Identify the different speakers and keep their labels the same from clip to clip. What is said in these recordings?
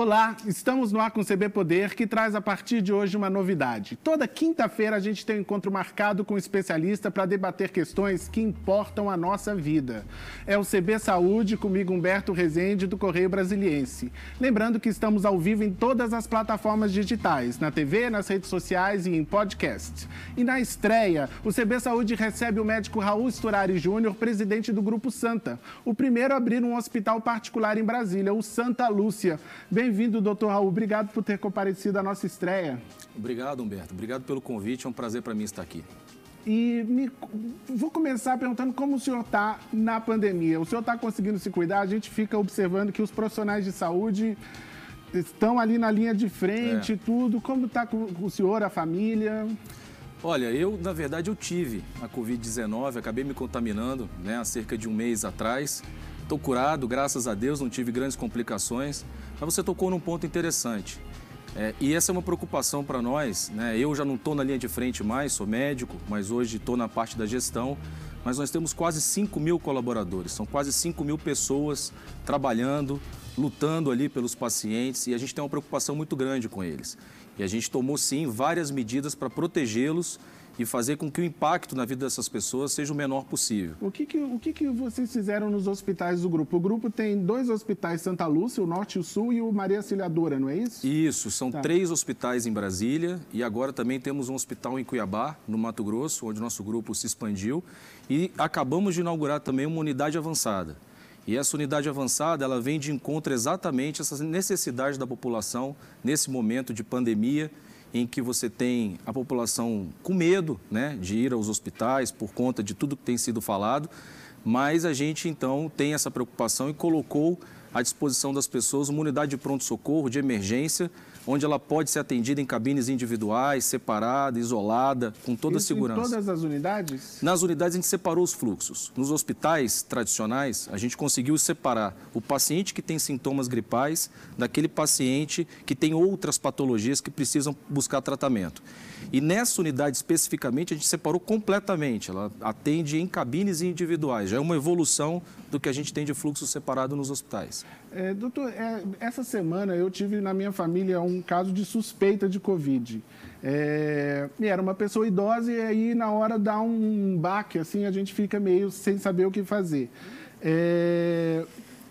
Speaker 1: Olá, estamos no ar com o CB Poder, que traz a partir de hoje uma novidade. Toda quinta-feira a gente tem um encontro marcado com um especialista para debater questões que importam a nossa vida. É o CB Saúde, comigo Humberto Rezende, do Correio Brasiliense. Lembrando que estamos ao vivo em todas as plataformas digitais, na TV, nas redes sociais e em podcast. E na estreia, o CB Saúde recebe o médico Raul Sturari Júnior, presidente do Grupo Santa, o primeiro a abrir um hospital particular em Brasília, o Santa Lúcia. Bem-vindo, doutor Raul. Obrigado por ter comparecido à nossa estreia.
Speaker 2: Obrigado, Humberto. Obrigado pelo convite. É um prazer para mim estar aqui.
Speaker 1: E me, vou começar perguntando como o senhor está na pandemia. O senhor está conseguindo se cuidar? A gente fica observando que os profissionais de saúde estão ali na linha de frente, é. tudo. Como está com o senhor, a família?
Speaker 2: Olha, eu, na verdade, eu tive a Covid-19, acabei me contaminando né, há cerca de um mês atrás. Estou curado, graças a Deus, não tive grandes complicações. Mas você tocou num ponto interessante. É, e essa é uma preocupação para nós. Né? Eu já não estou na linha de frente mais, sou médico, mas hoje estou na parte da gestão. Mas nós temos quase 5 mil colaboradores, são quase 5 mil pessoas trabalhando, lutando ali pelos pacientes e a gente tem uma preocupação muito grande com eles. E a gente tomou sim várias medidas para protegê-los e fazer com que o impacto na vida dessas pessoas seja o menor possível.
Speaker 1: O que, que, o que, que vocês fizeram nos hospitais do grupo? O grupo tem dois hospitais Santa Lúcia, o Norte e o Sul, e o Maria Auxiliadora, não é isso?
Speaker 2: Isso, são tá. três hospitais em Brasília e agora também temos um hospital em Cuiabá, no Mato Grosso, onde o nosso grupo se expandiu. E acabamos de inaugurar também uma unidade avançada. E essa unidade avançada, ela vem de encontro exatamente essas necessidades da população nesse momento de pandemia em que você tem a população com medo né, de ir aos hospitais por conta de tudo que tem sido falado, mas a gente então tem essa preocupação e colocou à disposição das pessoas uma unidade de pronto-socorro, de emergência, onde ela pode ser atendida em cabines individuais, separada, isolada, com toda
Speaker 1: Isso
Speaker 2: a segurança.
Speaker 1: Em todas as unidades?
Speaker 2: Nas unidades a gente separou os fluxos. Nos hospitais tradicionais, a gente conseguiu separar o paciente que tem sintomas gripais daquele paciente que tem outras patologias que precisam buscar tratamento. E nessa unidade especificamente a gente separou completamente. Ela atende em cabines individuais. Já é uma evolução do que a gente tem de fluxo separado nos hospitais.
Speaker 1: É, doutor, é, essa semana eu tive na minha família um caso de suspeita de Covid. É, era uma pessoa idosa e aí na hora dá um baque, assim, a gente fica meio sem saber o que fazer. É,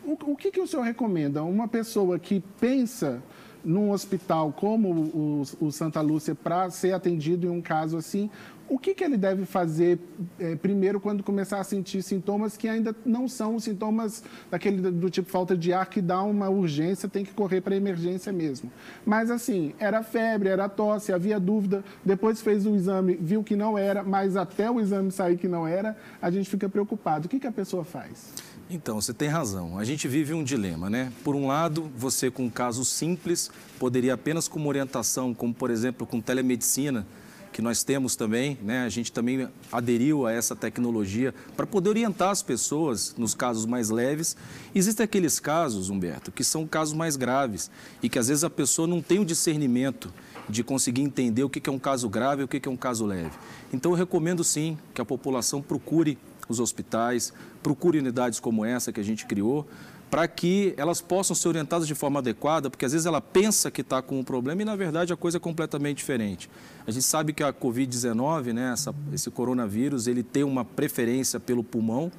Speaker 1: o, o que, que o senhor recomenda? Uma pessoa que pensa num hospital como o, o Santa Lúcia para ser atendido em um caso assim, o que, que ele deve fazer é, primeiro quando começar a sentir sintomas que ainda não são sintomas daquele do tipo falta de ar que dá uma urgência, tem que correr para emergência mesmo. Mas assim, era febre, era tosse, havia dúvida, depois fez o exame, viu que não era, mas até o exame sair que não era, a gente fica preocupado. O que, que a pessoa faz?
Speaker 2: Então, você tem razão. A gente vive um dilema, né? Por um lado, você com um caso simples poderia apenas com uma orientação, como por exemplo com telemedicina, que nós temos também, né? A gente também aderiu a essa tecnologia para poder orientar as pessoas nos casos mais leves. Existem aqueles casos, Humberto, que são casos mais graves e que às vezes a pessoa não tem o discernimento de conseguir entender o que é um caso grave e o que é um caso leve. Então, eu recomendo sim que a população procure os hospitais, procure unidades como essa que a gente criou, para que elas possam ser orientadas de forma adequada, porque às vezes ela pensa que está com um problema e na verdade a coisa é completamente diferente. A gente sabe que a Covid-19, né, esse coronavírus, ele tem uma preferência pelo pulmão,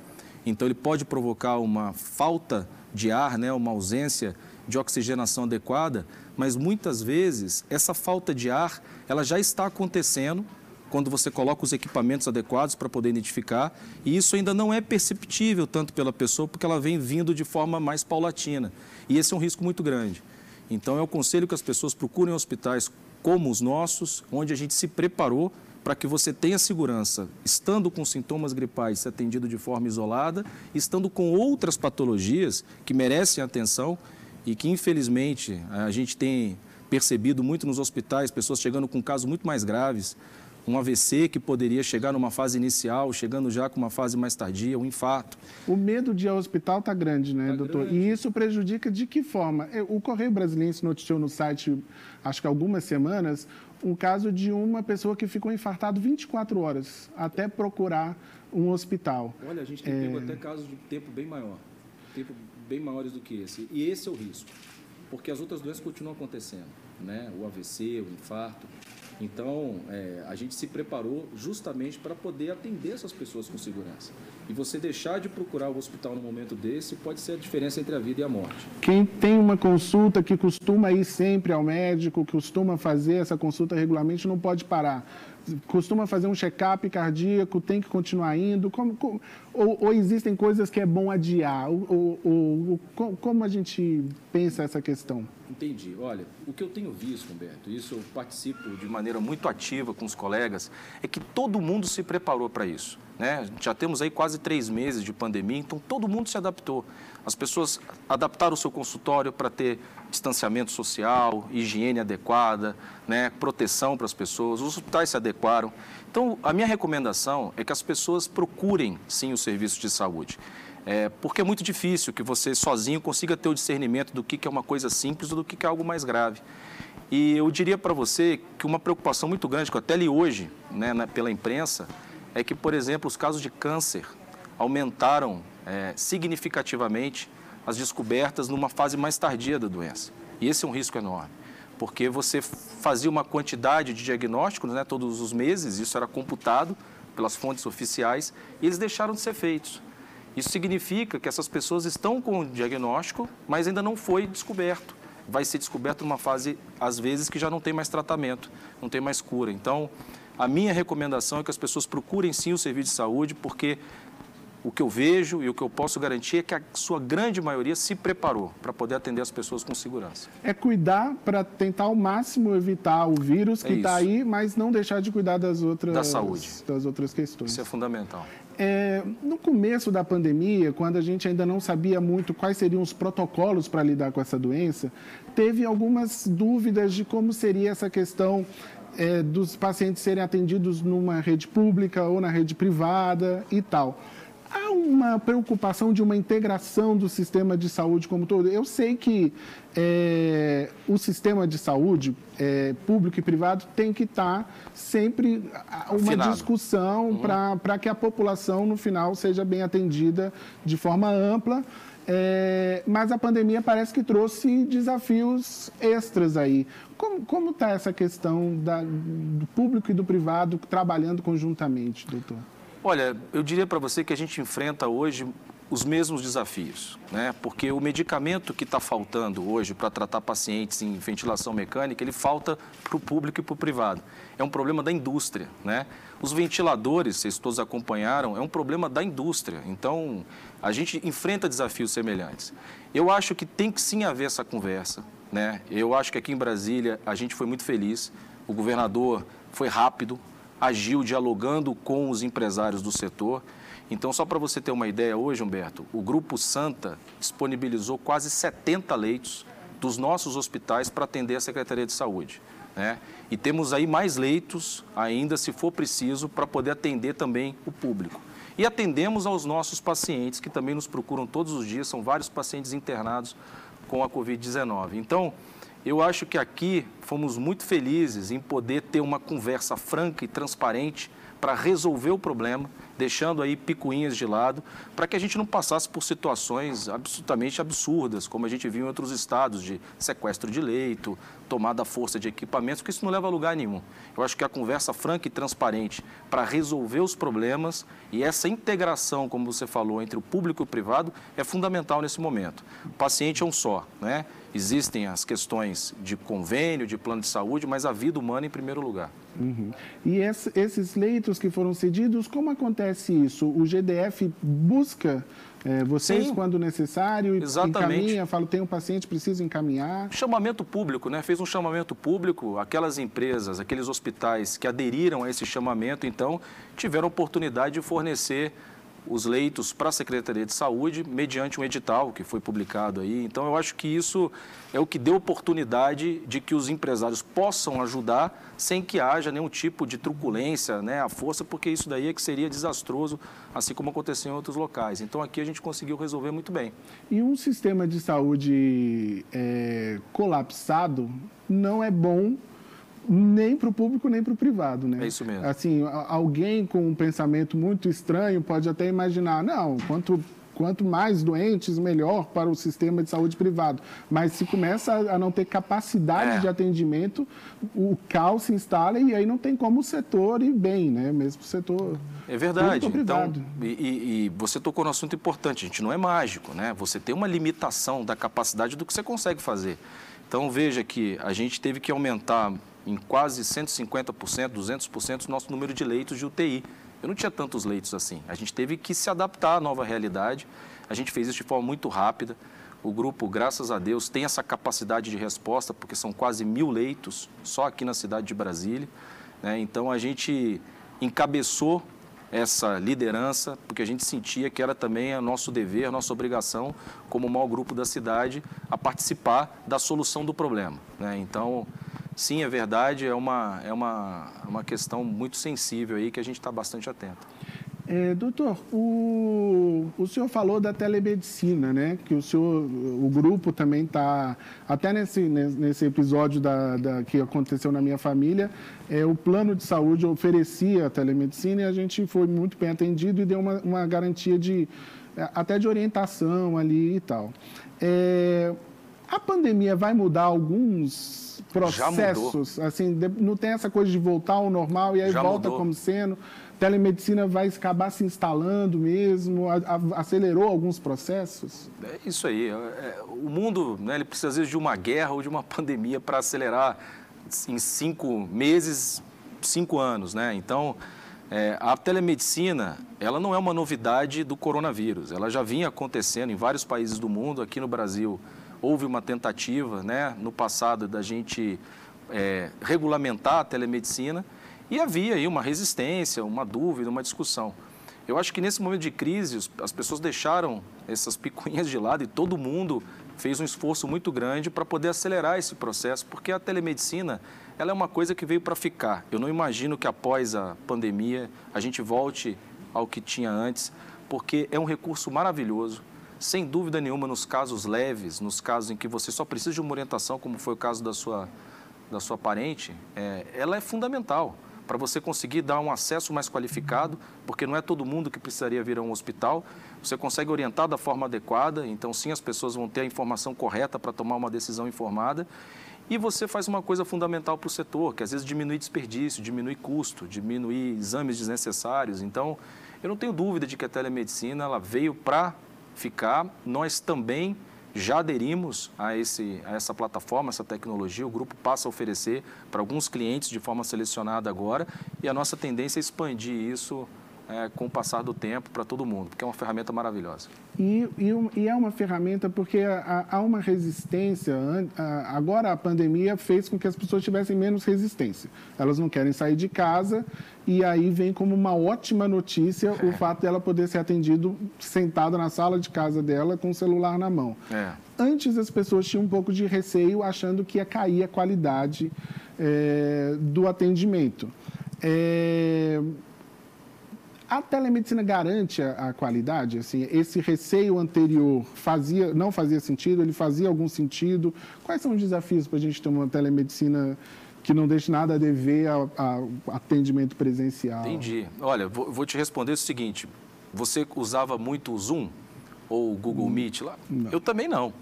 Speaker 2: então ele pode provocar uma falta de ar, né, uma ausência de oxigenação adequada, mas muitas vezes essa falta de ar ela já está acontecendo quando você coloca os equipamentos adequados para poder identificar, e isso ainda não é perceptível tanto pela pessoa, porque ela vem vindo de forma mais paulatina. E esse é um risco muito grande. Então, eu aconselho que as pessoas procurem hospitais como os nossos, onde a gente se preparou para que você tenha segurança, estando com sintomas gripais, ser atendido de forma isolada, estando com outras patologias que merecem atenção e que, infelizmente, a gente tem percebido muito nos hospitais, pessoas chegando com casos muito mais graves, um AVC que poderia chegar numa fase inicial, chegando já com uma fase mais tardia, um infarto.
Speaker 1: O medo de ir ao hospital está grande, né, tá doutor? Grande. E isso prejudica de que forma? O Correio Brasiliense noticiou no site, acho que algumas semanas, um caso de uma pessoa que ficou infartado 24 horas até procurar um hospital.
Speaker 2: Olha, a gente tem é... até casos de tempo bem maior, tempo bem maiores do que esse. E esse é o risco. porque as outras doenças continuam acontecendo, né? O AVC, o infarto. Então, é, a gente se preparou justamente para poder atender essas pessoas com segurança. E você deixar de procurar o hospital no momento desse pode ser a diferença entre a vida e a morte.
Speaker 1: Quem tem uma consulta que costuma ir sempre ao médico, costuma fazer essa consulta regularmente, não pode parar costuma fazer um check-up cardíaco, tem que continuar indo? Como, como, ou, ou, existem coisas que é bom adiar? Ou, ou, como a gente pensa essa questão?
Speaker 2: Entendi. Olha, o que eu tenho visto, Humberto, isso eu participo de maneira muito ativa com os colegas, é que todo mundo se preparou para isso. Né? Já temos aí quase três meses de pandemia, então todo mundo se adaptou. As pessoas adaptaram o seu consultório para ter distanciamento social, higiene adequada, né, proteção para as pessoas, os hospitais se adequaram. Então, a minha recomendação é que as pessoas procurem, sim, o serviço de saúde. É, porque é muito difícil que você sozinho consiga ter o discernimento do que, que é uma coisa simples ou do que, que é algo mais grave. E eu diria para você que uma preocupação muito grande, que eu até li hoje né, na, pela imprensa, é que, por exemplo, os casos de câncer aumentaram é, significativamente as descobertas numa fase mais tardia da doença. E esse é um risco enorme, porque você fazia uma quantidade de diagnósticos né, todos os meses, isso era computado pelas fontes oficiais, e eles deixaram de ser feitos. Isso significa que essas pessoas estão com o diagnóstico, mas ainda não foi descoberto. Vai ser descoberto numa fase, às vezes, que já não tem mais tratamento, não tem mais cura. Então, a minha recomendação é que as pessoas procurem sim o serviço de saúde, porque o que eu vejo e o que eu posso garantir é que a sua grande maioria se preparou para poder atender as pessoas com segurança.
Speaker 1: É cuidar para tentar ao máximo evitar o vírus que está é aí, mas não deixar de cuidar das outras,
Speaker 2: da saúde.
Speaker 1: das outras questões.
Speaker 2: Isso é fundamental.
Speaker 1: É, no começo da pandemia, quando a gente ainda não sabia muito quais seriam os protocolos para lidar com essa doença, teve algumas dúvidas de como seria essa questão é, dos pacientes serem atendidos numa rede pública ou na rede privada e tal há uma preocupação de uma integração do sistema de saúde como todo. Eu sei que é, o sistema de saúde, é, público e privado, tem que estar sempre uma Afinado. discussão uhum. para que a população, no final, seja bem atendida de forma ampla. É, mas a pandemia parece que trouxe desafios extras aí. Como está essa questão da, do público e do privado trabalhando conjuntamente, doutor?
Speaker 2: Olha, eu diria para você que a gente enfrenta hoje os mesmos desafios, né? Porque o medicamento que está faltando hoje para tratar pacientes em ventilação mecânica, ele falta para o público e para o privado. É um problema da indústria, né? Os ventiladores, vocês todos acompanharam, é um problema da indústria. Então, a gente enfrenta desafios semelhantes. Eu acho que tem que sim haver essa conversa, né? Eu acho que aqui em Brasília a gente foi muito feliz. O governador foi rápido, agiu dialogando com os empresários do setor. Então, só para você ter uma ideia, hoje, Humberto, o Grupo Santa disponibilizou quase 70 leitos dos nossos hospitais para atender a Secretaria de Saúde. Né? E temos aí mais leitos ainda, se for preciso, para poder atender também o público. E atendemos aos nossos pacientes, que também nos procuram todos os dias, são vários pacientes internados com a Covid-19. Então, eu acho que aqui fomos muito felizes em poder ter uma conversa franca e transparente para resolver o problema, deixando aí picuinhas de lado, para que a gente não passasse por situações absolutamente absurdas, como a gente viu em outros estados, de sequestro de leito, tomada à força de equipamentos, porque isso não leva a lugar nenhum. Eu acho que a conversa franca e transparente para resolver os problemas e essa integração, como você falou, entre o público e o privado é fundamental nesse momento. O paciente é um só, né? Existem as questões de convênio, de plano de saúde, mas a vida humana em primeiro lugar.
Speaker 1: Uhum. E esses leitos que foram cedidos, como acontece isso? O GDF busca é, vocês Sim, quando necessário exatamente. encaminha, fala, tem um paciente, precisa encaminhar?
Speaker 2: Chamamento público, né? Fez um chamamento público, aquelas empresas, aqueles hospitais que aderiram a esse chamamento, então, tiveram oportunidade de fornecer os leitos para a Secretaria de Saúde mediante um edital que foi publicado aí. Então, eu acho que isso é o que deu oportunidade de que os empresários possam ajudar sem que haja nenhum tipo de truculência, né, à força, porque isso daí é que seria desastroso, assim como aconteceu em outros locais. Então, aqui a gente conseguiu resolver muito bem.
Speaker 1: E um sistema de saúde é, colapsado não é bom nem para o público nem para o privado, né?
Speaker 2: É isso mesmo.
Speaker 1: Assim, alguém com um pensamento muito estranho pode até imaginar, não, quanto Quanto mais doentes, melhor para o sistema de saúde privado. Mas se começa a não ter capacidade é. de atendimento, o caos se instala e aí não tem como o setor ir bem, né? Mesmo o setor.
Speaker 2: É verdade. Então, e, e, você tocou no assunto importante, a gente não é mágico, né? Você tem uma limitação da capacidade do que você consegue fazer. Então veja que a gente teve que aumentar em quase 150%, 200% o nosso número de leitos de UTI. Eu não tinha tantos leitos assim. A gente teve que se adaptar à nova realidade. A gente fez isso de forma muito rápida. O grupo, graças a Deus, tem essa capacidade de resposta, porque são quase mil leitos só aqui na cidade de Brasília. Né? Então, a gente encabeçou essa liderança, porque a gente sentia que era também nosso dever, nossa obrigação, como maior grupo da cidade, a participar da solução do problema. Né? Então, sim, é verdade, é uma, é uma, uma questão muito sensível aí que a gente está bastante atento.
Speaker 1: É, doutor, o, o senhor falou da telemedicina, né? Que o senhor, o grupo também está, até nesse, nesse episódio da, da, que aconteceu na minha família, é, o plano de saúde oferecia a telemedicina e a gente foi muito bem atendido e deu uma, uma garantia de, até de orientação ali e tal. É, a pandemia vai mudar alguns processos? Assim, não tem essa coisa de voltar ao normal e aí Já volta mudou. como sendo telemedicina vai acabar se instalando mesmo? A, a, acelerou alguns processos?
Speaker 2: É isso aí. É, é, o mundo né, ele precisa, às vezes, de uma guerra ou de uma pandemia para acelerar em cinco meses, cinco anos. Né? Então, é, a telemedicina ela não é uma novidade do coronavírus. Ela já vinha acontecendo em vários países do mundo. Aqui no Brasil, houve uma tentativa né, no passado da gente é, regulamentar a telemedicina e havia aí uma resistência, uma dúvida, uma discussão. Eu acho que nesse momento de crise, as pessoas deixaram essas picuinhas de lado e todo mundo fez um esforço muito grande para poder acelerar esse processo, porque a telemedicina ela é uma coisa que veio para ficar. Eu não imagino que após a pandemia a gente volte ao que tinha antes, porque é um recurso maravilhoso. Sem dúvida nenhuma, nos casos leves, nos casos em que você só precisa de uma orientação, como foi o caso da sua, da sua parente, é, ela é fundamental para você conseguir dar um acesso mais qualificado, porque não é todo mundo que precisaria vir a um hospital. Você consegue orientar da forma adequada, então sim, as pessoas vão ter a informação correta para tomar uma decisão informada. E você faz uma coisa fundamental para o setor, que às vezes diminui desperdício, diminui custo, diminui exames desnecessários. Então, eu não tenho dúvida de que a telemedicina ela veio para ficar. Nós também já aderimos a, esse, a essa plataforma, essa tecnologia, o grupo passa a oferecer para alguns clientes de forma selecionada agora e a nossa tendência é expandir isso é, com o passar do tempo para todo mundo, porque é uma ferramenta maravilhosa.
Speaker 1: E, e, e é uma ferramenta porque há, uma resistência. Agora a pandemia fez com que as pessoas tivessem menos resistência. Elas não querem sair de casa e aí vem como uma ótima notícia é. o fato dela poder ser atendido sentada na sala de casa dela com o celular na mão. É. Antes as pessoas tinham um pouco de receio achando que ia cair a qualidade é, do atendimento. É, a telemedicina garante a, qualidade? Assim, esse receio anterior fazia, não fazia sentido? Ele fazia algum sentido? Quais são os desafios para a gente ter uma telemedicina que não deixe nada a dever ao atendimento presencial?
Speaker 2: Entendi. Olha, vou, vou, te responder o seguinte. Você usava muito o Zoom ou o Google hum, Meet lá? Não. Eu também não.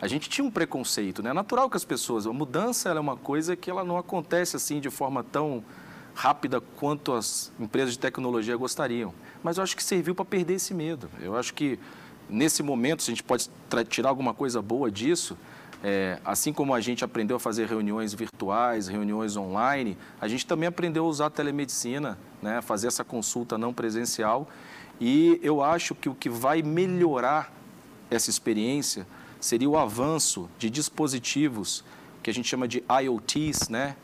Speaker 2: A gente tinha um preconceito, né? É natural que as pessoas... A mudança é uma coisa que ela não acontece assim de forma tão rápida quanto as empresas de tecnologia gostariam. Mas eu acho que serviu para perder esse medo. Eu acho que nesse momento, se a gente pode tirar alguma coisa boa disso, é, assim como a gente aprendeu a fazer reuniões virtuais, reuniões online, a gente também aprendeu a usar a telemedicina, né, fazer essa consulta não presencial. E eu acho que o que vai melhorar essa experiência seria o avanço de dispositivos que a gente chama de IoTs, né?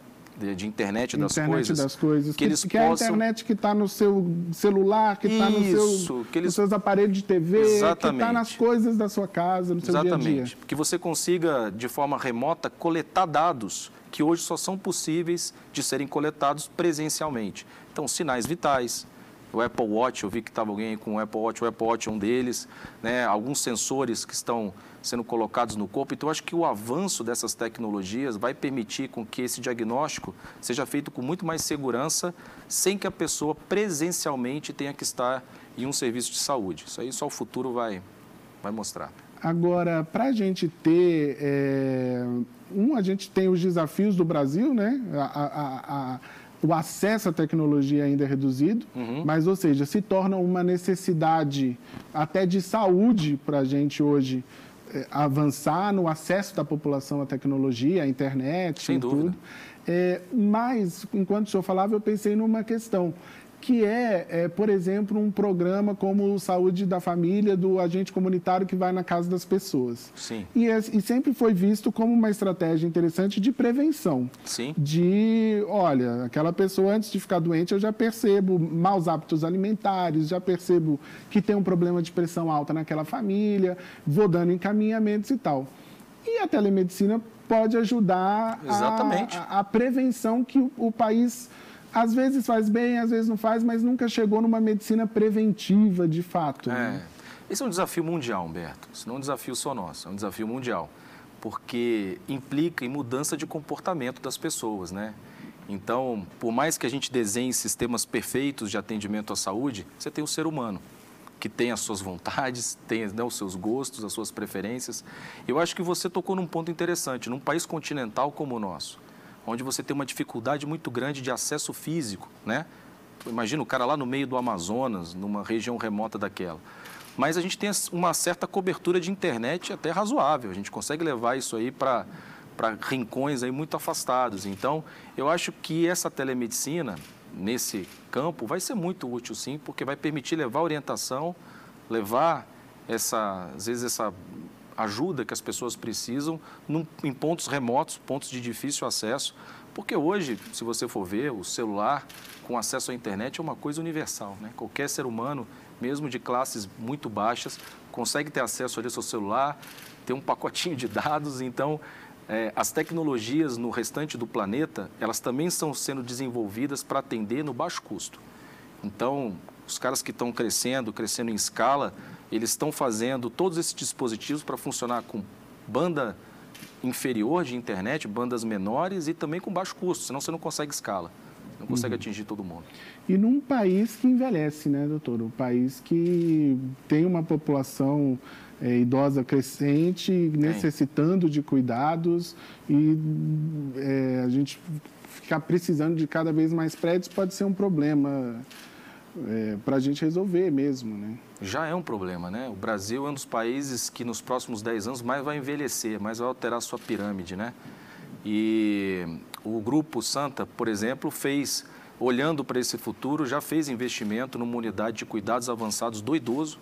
Speaker 2: De, de internet, das
Speaker 1: internet
Speaker 2: coisas.
Speaker 1: das coisas. Que, que eles que possam... é a internet que está no seu celular, que está no seu, eles... nos seus aparelhos de TV, Exatamente. que está nas coisas da sua casa, no seu Exatamente. dia a dia.
Speaker 2: Que você consiga, de forma remota, coletar dados que hoje só são possíveis de serem coletados presencialmente. Então, sinais vitais, o Apple Watch, eu vi que estava alguém com o Apple Watch, o Apple Watch é um deles, né? alguns sensores que estão sendo colocados no corpo. Então, acho que o avanço dessas tecnologias vai permitir com que esse diagnóstico seja feito com muito mais segurança, sem que a pessoa presencialmente tenha que estar em um serviço de saúde. Isso aí só o futuro vai, vai mostrar.
Speaker 1: Agora, para a gente ter. É, um, a gente tem os desafios do Brasil, né? A, a, a, o acesso à tecnologia ainda é reduzido, uhum. mas, ou seja, se torna uma necessidade até de saúde para a gente hoje é, avançar no acesso da população à tecnologia, à internet,
Speaker 2: Sem dúvida.
Speaker 1: tudo. É, mas, enquanto o senhor falava, eu pensei numa questão que é, é, por exemplo, um programa como Saúde da Família, do agente comunitário que vai na casa das pessoas.
Speaker 2: Sim.
Speaker 1: E, é, e sempre foi visto como uma estratégia interessante de prevenção.
Speaker 2: Sim.
Speaker 1: De, olha, aquela pessoa antes de ficar doente, eu já percebo maus hábitos alimentares, já percebo que tem um problema de pressão alta naquela família, vou dando encaminhamentos e tal. E a telemedicina pode ajudar
Speaker 2: Exatamente.
Speaker 1: A, a, a prevenção que o, o país às vezes faz bem, às vezes não faz, mas nunca chegou numa medicina preventiva de fato.
Speaker 2: É. Né? Esse é um desafio mundial, Humberto. Isso não é um desafio só nosso, é um desafio mundial. Porque implica em mudança de comportamento das pessoas, né? Então, por mais que a gente desenhe sistemas perfeitos de atendimento à saúde, você tem o ser humano, que tem as suas vontades, tem né, os seus gostos, as suas preferências. Eu acho que você tocou num ponto interessante. Num país continental como o nosso, onde você tem uma dificuldade muito grande de acesso físico, né? Imagina o cara lá no meio do Amazonas, numa região remota daquela. Mas a gente tem uma certa cobertura de internet até razoável. A gente consegue levar isso aí para rincões aí muito afastados. Então, eu acho que essa telemedicina nesse campo vai ser muito útil sim, porque vai permitir levar orientação, levar essa, às vezes essa ajuda que as pessoas precisam num, em pontos remotos, pontos de difícil acesso. Porque hoje, se você for ver, o celular com acesso à internet é uma coisa universal. Né? Qualquer ser humano, mesmo de classes muito baixas, consegue ter acesso ao seu celular, ter um pacotinho de dados. Então, é, as tecnologias no restante do planeta, elas também estão sendo desenvolvidas para atender no baixo custo. Então, os caras que estão crescendo, crescendo em escala, eles estão fazendo todos esses dispositivos para funcionar com banda inferior de internet, bandas menores e também com baixo custo, senão você não consegue escala, não consegue uhum. atingir todo mundo.
Speaker 1: E num país que envelhece, né, doutor? Um país que tem uma população é, idosa crescente, necessitando de cuidados e é, a gente ficar precisando de cada vez mais prédios pode ser um problema é, para a gente resolver mesmo, né?
Speaker 2: Já é um problema, né? O Brasil é um dos países que nos próximos 10 anos mais vai envelhecer, mais vai alterar sua pirâmide, né? E o Grupo Santa, por exemplo, fez, olhando para esse futuro, já fez investimento numa unidade de cuidados avançados do idoso,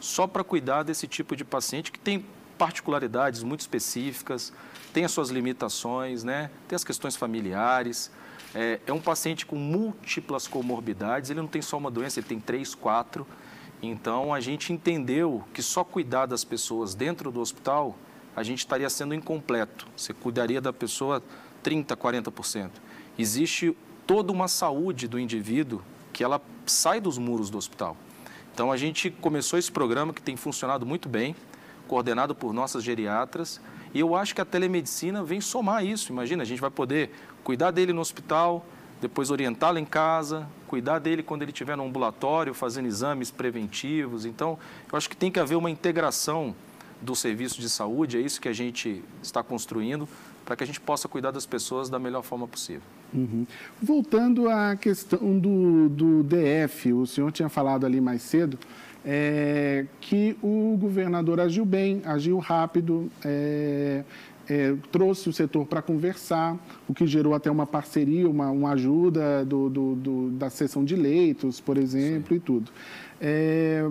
Speaker 2: só para cuidar desse tipo de paciente que tem particularidades muito específicas, tem as suas limitações, né? Tem as questões familiares, é, é um paciente com múltiplas comorbidades, ele não tem só uma doença, ele tem três, quatro. Então, a gente entendeu que só cuidar das pessoas dentro do hospital, a gente estaria sendo incompleto. Você cuidaria da pessoa 30%, 40%. Existe toda uma saúde do indivíduo que ela sai dos muros do hospital. Então, a gente começou esse programa que tem funcionado muito bem, coordenado por nossas geriatras, e eu acho que a telemedicina vem somar isso. Imagina, a gente vai poder cuidar dele no hospital, depois orientá-lo em casa, cuidar dele quando ele estiver no ambulatório, fazendo exames preventivos. Então, eu acho que tem que haver uma integração do serviço de saúde, é isso que a gente está construindo, para que a gente possa cuidar das pessoas da melhor forma possível.
Speaker 1: Uhum. Voltando à questão do, do DF, o senhor tinha falado ali mais cedo é, que o governador agiu bem, agiu rápido, é, é, trouxe o setor para conversar, o que gerou até uma parceria, uma, uma ajuda do, do, do, da seção de leitos, por exemplo, Sim. e tudo. É,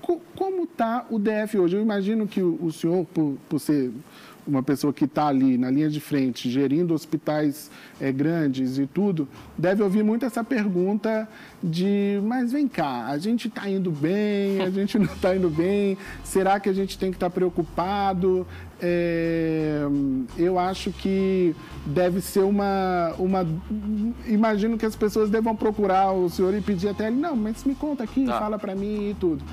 Speaker 1: co como está o DF hoje? Eu imagino que o, o senhor, por, por ser uma pessoa que está ali na linha de frente, gerindo hospitais é, grandes e tudo, deve ouvir muito essa pergunta de, mas vem cá, a gente está indo bem, a gente não está indo bem, será que a gente tem que estar tá preocupado? É, eu acho que deve ser uma, uma. Imagino que as pessoas devam procurar o senhor e pedir até ele, não, mas me conta aqui, tá. fala para mim e tudo.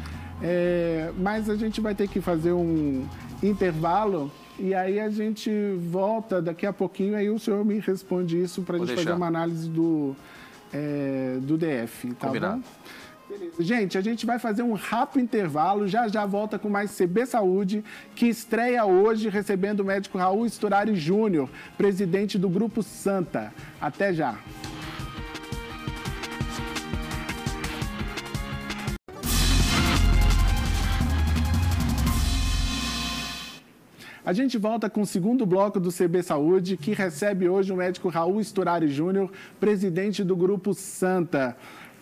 Speaker 1: É, mas a gente vai ter que fazer um intervalo e aí a gente volta daqui a pouquinho, aí o senhor me responde isso para a gente deixar. fazer uma análise do, é, do DF, tá
Speaker 2: Combinado. bom?
Speaker 1: Beleza. Gente, a gente vai fazer um rápido intervalo, já já volta com mais CB Saúde, que estreia hoje recebendo o médico Raul Sturari Júnior, presidente do Grupo Santa. Até já. A gente volta com o segundo bloco do CB Saúde, que recebe hoje o médico Raul Sturari Júnior, presidente do Grupo Santa.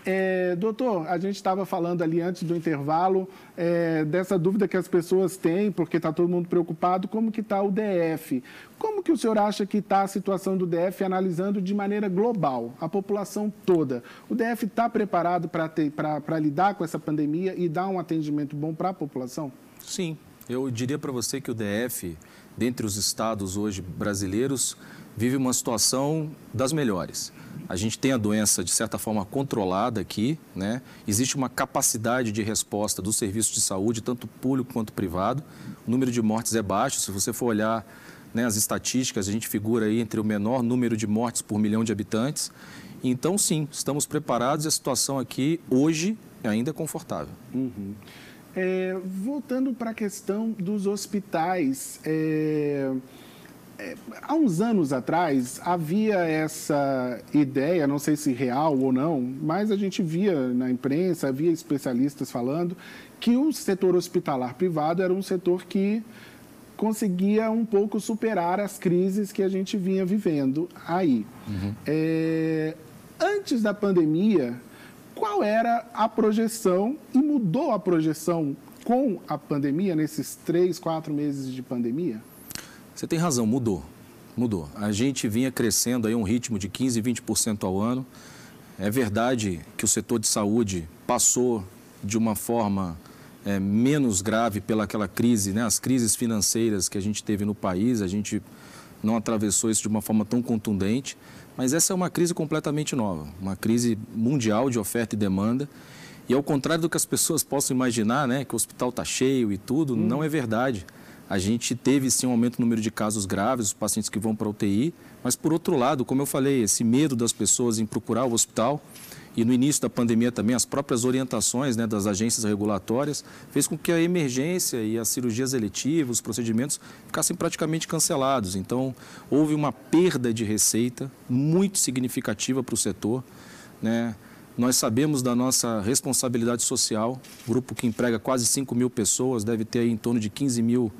Speaker 1: É, doutor, a gente estava falando ali antes do intervalo é, dessa dúvida que as pessoas têm, porque está todo mundo preocupado, como que está o DF? Como que o senhor acha que está a situação do DF analisando de maneira global, a população toda? O DF está preparado para lidar com essa pandemia e dar um atendimento bom para a população?
Speaker 2: Sim, eu diria para você que o DF, dentre os estados hoje brasileiros, vive uma situação das melhores. A gente tem a doença, de certa forma, controlada aqui, né? Existe uma capacidade de resposta dos serviços de saúde, tanto público quanto privado. O número de mortes é baixo. Se você for olhar né, as estatísticas, a gente figura aí entre o menor número de mortes por milhão de habitantes. Então, sim, estamos preparados e a situação aqui, hoje, ainda é confortável.
Speaker 1: Uhum. É, voltando para a questão dos hospitais, é, é, há uns anos atrás havia essa ideia, não sei se real ou não, mas a gente via na imprensa, havia especialistas falando que o setor hospitalar privado era um setor que conseguia um pouco superar as crises que a gente vinha vivendo aí. Uhum. É, antes da pandemia, qual era a projeção e mudou a projeção com a pandemia, nesses três, quatro meses de pandemia?
Speaker 2: Você tem razão, mudou. Mudou. A gente vinha crescendo aí um ritmo de 15, 20% ao ano. É verdade que o setor de saúde passou de uma forma é, menos grave pelaquela crise, né? as crises financeiras que a gente teve no país. A gente não atravessou isso de uma forma tão contundente, mas essa é uma crise completamente nova, uma crise mundial de oferta e demanda. E ao contrário do que as pessoas possam imaginar, né, que o hospital está cheio e tudo, hum. não é verdade. A gente teve sim um aumento no número de casos graves, os pacientes que vão para a UTI, mas por outro lado, como eu falei, esse medo das pessoas em procurar o hospital e no início da pandemia também as próprias orientações né, das agências regulatórias fez com que a emergência e as cirurgias eletivas, os procedimentos ficassem praticamente cancelados. Então, houve uma perda de receita muito significativa para o setor. Né? Nós sabemos da nossa responsabilidade social, grupo que emprega quase 5 mil pessoas, deve ter em torno de 15 mil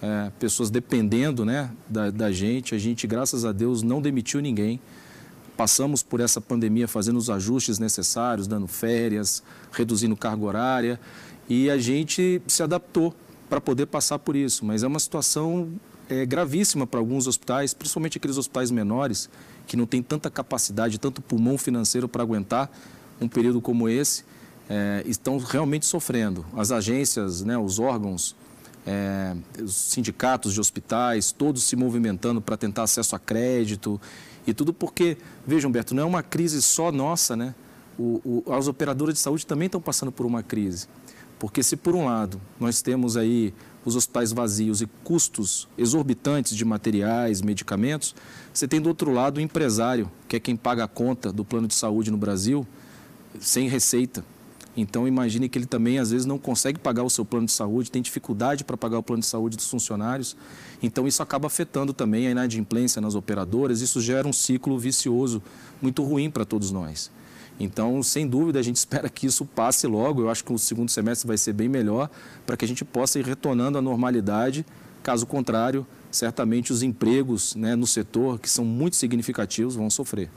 Speaker 2: é, pessoas dependendo né, da, da gente. A gente, graças a Deus, não demitiu ninguém passamos por essa pandemia fazendo os ajustes necessários, dando férias, reduzindo carga horária e a gente se adaptou para poder passar por isso. Mas é uma situação é, gravíssima para alguns hospitais, principalmente aqueles hospitais menores que não têm tanta capacidade, tanto pulmão financeiro para aguentar um período como esse, é, estão realmente sofrendo. As agências, né, os órgãos, é, os sindicatos de hospitais, todos se movimentando para tentar acesso a crédito e tudo porque, veja, Humberto, não é uma crise só nossa, né? O, o, as operadoras de saúde também estão passando por uma crise. Porque se por um lado nós temos aí os hospitais vazios e custos exorbitantes de materiais, medicamentos, você tem do outro lado o empresário, que é quem paga a conta do plano de saúde no Brasil, sem receita. Então imagine que ele também às vezes não consegue pagar o seu plano de saúde, tem dificuldade para pagar o plano de saúde dos funcionários. Então isso acaba afetando também a inadimplência nas operadoras, isso gera um ciclo vicioso muito ruim para todos nós. Então, sem dúvida, a gente espera que isso passe logo. Eu acho que o segundo semestre vai ser bem melhor para que a gente possa ir retornando à normalidade. Caso contrário, certamente os empregos né, no setor, que são muito significativos, vão sofrer.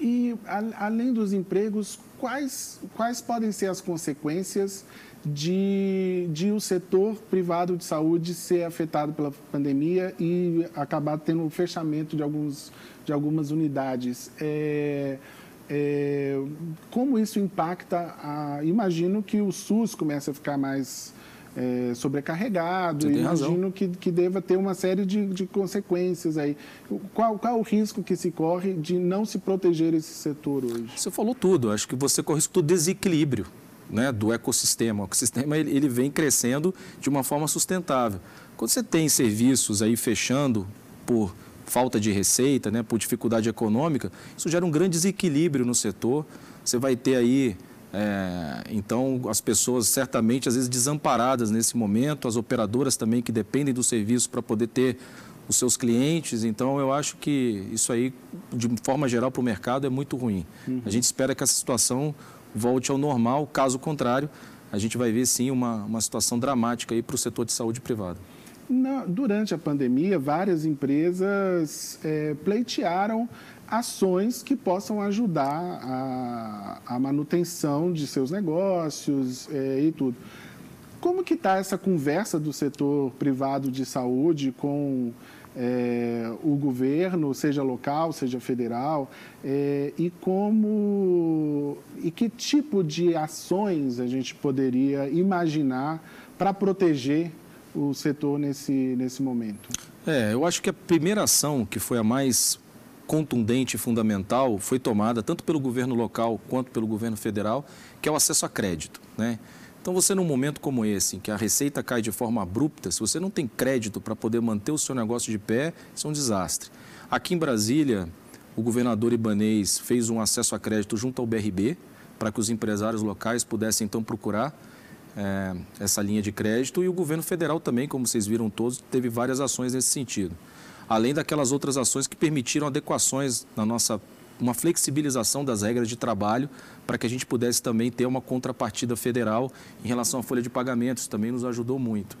Speaker 1: E, a, além dos empregos, quais, quais podem ser as consequências de, de o setor privado de saúde ser afetado pela pandemia e acabar tendo um fechamento de, alguns, de algumas unidades? É, é, como isso impacta? A, imagino que o SUS comece a ficar mais é, sobrecarregado. Você imagino que, que deva ter uma série de, de consequências aí. Qual, qual o risco que se corre de não se proteger esse setor hoje?
Speaker 2: Você falou tudo. Acho que você corre risco do desequilíbrio. Né, do ecossistema. O ecossistema ele, ele vem crescendo de uma forma sustentável. Quando você tem serviços aí fechando por falta de receita, né, por dificuldade econômica, isso gera um grande desequilíbrio no setor. Você vai ter aí É, então, as pessoas certamente, às vezes, desamparadas nesse momento, as operadoras também que dependem do serviço para poder ter os seus clientes. Então, eu acho que isso aí, de forma geral, para o mercado é muito ruim. Uhum. A gente espera que essa situação volte ao normal, caso contrário, a gente vai ver sim uma, uma situação dramática para o setor de saúde privado.
Speaker 1: Na, durante a pandemia, várias empresas é, pleitearam ações que possam ajudar a, a manutenção de seus negócios é, e tudo. Como que está essa conversa do setor privado de saúde com é, o governo, seja local, seja federal, é, e como e que tipo de ações a gente poderia imaginar para proteger o setor nesse, nesse momento?
Speaker 2: É, eu acho que a primeira ação, que foi a mais contundente e fundamental, foi tomada tanto pelo governo local quanto pelo governo federal, que é o acesso a crédito. Né? Então, você num momento como esse, em que a receita cai de forma abrupta, se você não tem crédito para poder manter o seu negócio de pé, isso é um desastre. Aqui em Brasília, o governador Ibanês fez um acesso a crédito junto ao BRB, para que os empresários locais pudessem então procurar é, essa linha de crédito e o governo federal também, como vocês viram todos, teve várias ações nesse sentido. Além daquelas outras ações que permitiram adequações na nossa uma flexibilização das regras de trabalho para que a gente pudesse também ter uma contrapartida federal em relação à folha de pagamentos, também nos ajudou muito.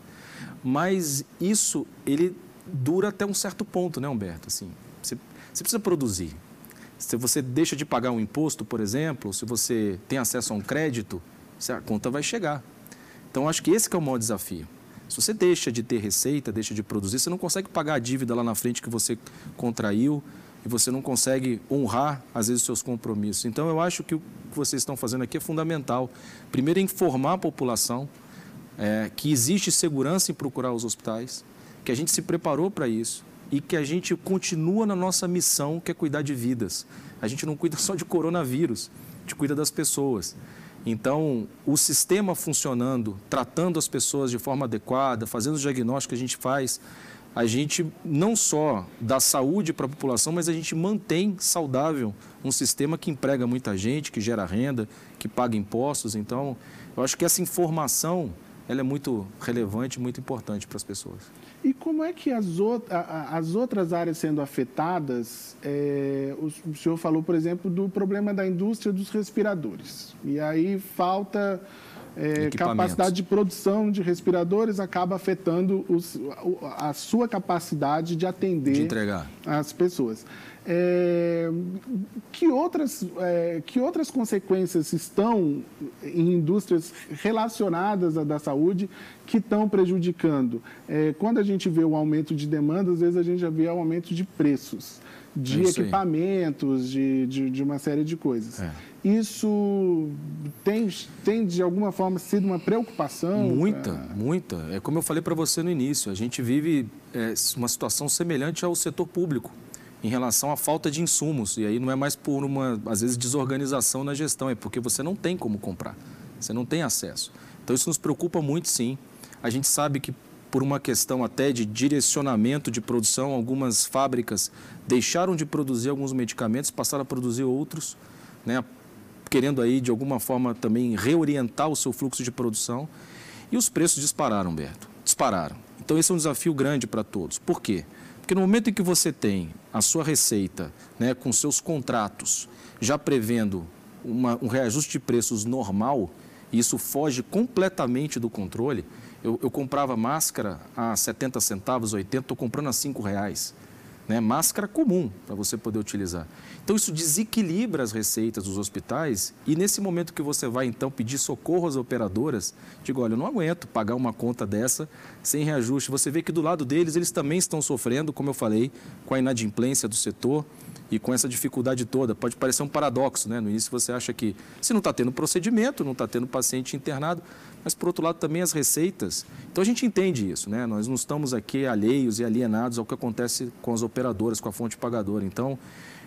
Speaker 2: Mas isso, ele dura até um certo ponto, né, Humberto? Assim, você, você precisa produzir. Se você deixa de pagar um imposto, por exemplo, se você tem acesso a um crédito, a conta vai chegar. Então, acho que esse que é o maior desafio. Se você deixa de ter receita, deixa de produzir, você não consegue pagar a dívida lá na frente que você contraiu e você não consegue honrar, às vezes, os seus compromissos. Então, eu acho que o que vocês estão fazendo aqui é fundamental. Primeiro, informar a população é, que existe segurança em procurar os hospitais, que a gente se preparou para isso e que a gente continua na nossa missão, que é cuidar de vidas. A gente não cuida só de coronavírus, a gente cuida das pessoas. Então, o sistema funcionando, tratando as pessoas de forma adequada, fazendo o diagnóstico que a gente faz, a gente não só dá saúde para a população, mas a gente mantém saudável um sistema que emprega muita gente, que gera renda, que paga impostos. Então, eu acho que essa informação ela é muito relevante, muito importante para as pessoas.
Speaker 1: E como é que as, as outras áreas sendo afetadas, é, o, senhor falou, por exemplo, do problema da indústria dos respiradores. E aí falta é, capacidade de produção de respiradores, acaba afetando os, a sua capacidade de atender de
Speaker 2: entregar.
Speaker 1: as pessoas. É, que, outras, é, que outras consequências estão em indústrias relacionadas à da saúde que estão prejudicando? É, quando a gente vê o aumento de demanda, às vezes a gente já vê o aumento de preços, de é equipamentos, de, de, de, uma série de coisas. É. Isso tem, tem, de alguma forma, sido uma preocupação?
Speaker 2: Muita, pra... muita. É como eu falei para você no início, a gente vive é, uma situação semelhante ao setor público em relação à falta de insumos. E aí não é mais por uma, às vezes, desorganização na gestão, é porque você não tem como comprar, você não tem acesso. Então isso nos preocupa muito, sim. A gente sabe que por uma questão até de direcionamento de produção, algumas fábricas deixaram de produzir alguns medicamentos, passaram a produzir outros, né, querendo aí de alguma forma também reorientar o seu fluxo de produção. E os preços dispararam, Berto, dispararam. Então esse é um desafio grande para todos. Por quê? Porque no momento em que você tem a sua receita né, com seus contratos já prevendo uma, um reajuste de preços normal, e isso foge completamente do controle, eu, eu comprava máscara a 70 centavos, 80, estou comprando a 5 reais né? máscara comum para você poder utilizar. Então isso desequilibra as receitas dos hospitais e nesse momento que você vai então pedir socorro às operadoras, digo, olha, eu não aguento pagar uma conta dessa sem reajuste. Você vê que do lado deles eles também estão sofrendo, como eu falei, com a inadimplência do setor e com essa dificuldade toda. Pode parecer um paradoxo, né? No início você acha que se não está tendo procedimento, não está tendo paciente internado, mas por outro lado também as receitas. Então a gente entende isso, né? Nós não estamos aqui alheios e alienados ao que acontece com as operadoras, com a fonte pagadora. Então,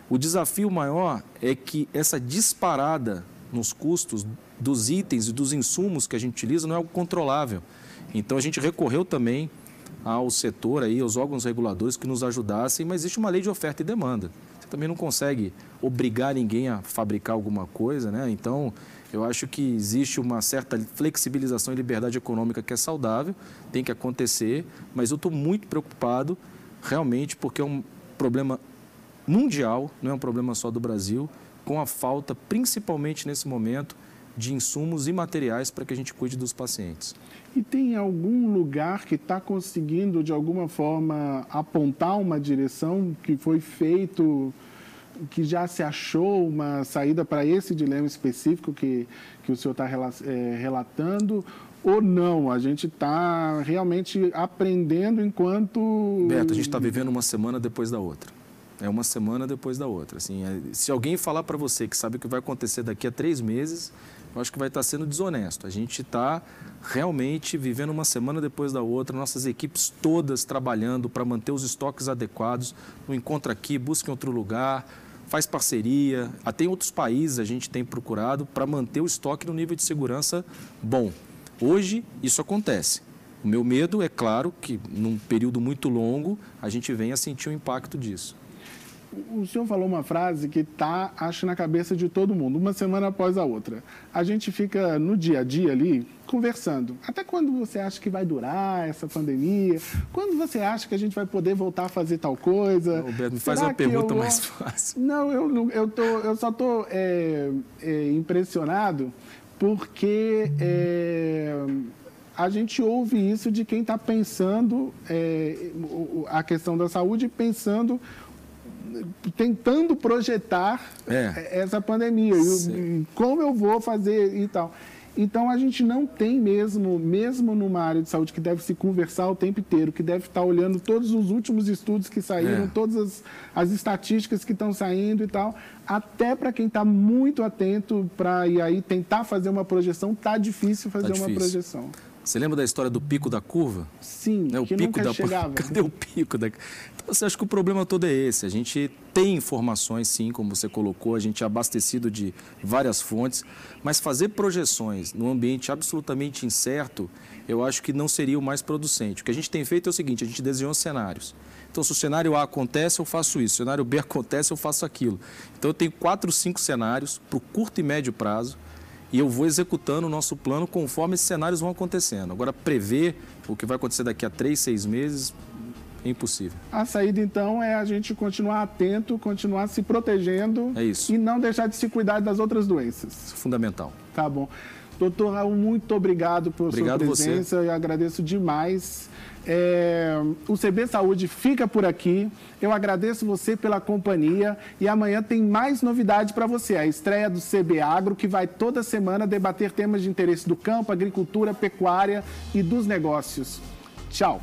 Speaker 2: o desafio maior é que essa disparada nos custos dos itens e dos insumos que a gente utiliza não é algo controlável. Então a gente recorreu também ao setor aí, aos órgãos reguladores que nos ajudassem, mas existe uma lei de oferta e demanda também não consegue obrigar ninguém a fabricar alguma coisa, né? Então, Eu acho que existe uma certa flexibilização e liberdade econômica que é saudável, tem que acontecer, mas eu estou muito preocupado realmente porque é um problema mundial, não é um problema só do Brasil, com a falta, principalmente nesse momento, de insumos e materiais para que a gente cuide dos pacientes.
Speaker 1: E tem algum lugar que está conseguindo, de alguma forma, apontar uma direção que foi feito, que já se achou uma saída para esse dilema específico que, que o senhor está é, relatando? Ou não? A gente está realmente aprendendo enquanto.
Speaker 2: Beto, a gente está vivendo uma semana depois da outra. É uma semana depois da outra. Assim, é, se alguém falar para você que sabe o que vai acontecer daqui a três meses, eu acho que vai estar sendo desonesto. A gente está realmente vivendo uma semana depois da outra, nossas equipes todas trabalhando para manter os estoques adequados. Não encontra aqui, busca em outro lugar, faz parceria. Até em outros países a gente tem procurado para manter o estoque no nível de segurança bom. Hoje isso acontece. O meu medo é claro que num período muito longo a gente venha sentir o impacto disso
Speaker 1: o senhor falou uma frase que está, acho, na cabeça de todo mundo, uma semana após a outra. A gente fica no dia a dia ali conversando. Até quando você acha que vai durar essa pandemia? Quando você acha que a gente vai poder voltar a fazer tal coisa?
Speaker 2: Roberto, me faz uma pergunta eu... mais fácil.
Speaker 1: Não, eu, eu, tô, eu só estou é, é, impressionado porque é, a gente ouve isso de quem está pensando é, a questão da saúde, pensando tentando projetar é. essa pandemia. E como eu vou fazer e tal. Então a gente não tem mesmo, mesmo numa área de saúde que deve se conversar o tempo inteiro, que deve estar olhando todos os últimos estudos que saíram, é. todas as, as estatísticas que estão saindo e tal, até para quem está muito atento para e aí tentar fazer uma projeção, tá difícil fazer tá difícil. uma projeção.
Speaker 2: Você lembra da história do pico da curva?
Speaker 1: Sim,
Speaker 2: né? o
Speaker 1: que
Speaker 2: pico
Speaker 1: nunca
Speaker 2: da
Speaker 1: chegava.
Speaker 2: Cadê o pico da Então, você acha que o problema todo é esse? A gente tem informações, sim, como você colocou, a gente é abastecido de várias fontes, mas fazer projeções num ambiente absolutamente incerto, eu acho que não seria o mais producente. O que a gente tem feito é o seguinte, a gente desenhou cenários. Então, se o cenário A acontece, eu faço isso. Se o cenário B acontece, eu faço aquilo. Então, eu tenho quatro, cinco cenários para o curto e médio prazo e eu vou executando o nosso plano conforme esses cenários vão acontecendo. Agora, prever o que vai acontecer daqui a três, seis meses, é impossível.
Speaker 1: A saída, então, é a gente continuar atento, continuar se protegendo
Speaker 2: é isso.
Speaker 1: e não deixar de se cuidar das outras doenças.
Speaker 2: Fundamental.
Speaker 1: Tá bom. Doutor Raul, muito obrigado por obrigado sua presença. Você. Eu agradeço demais. É, o CB Saúde fica por aqui. Eu agradeço você pela companhia e amanhã tem mais novidade para você. A estreia do CB Agro, que vai toda semana debater temas de interesse do campo, agricultura, pecuária e dos negócios. Tchau.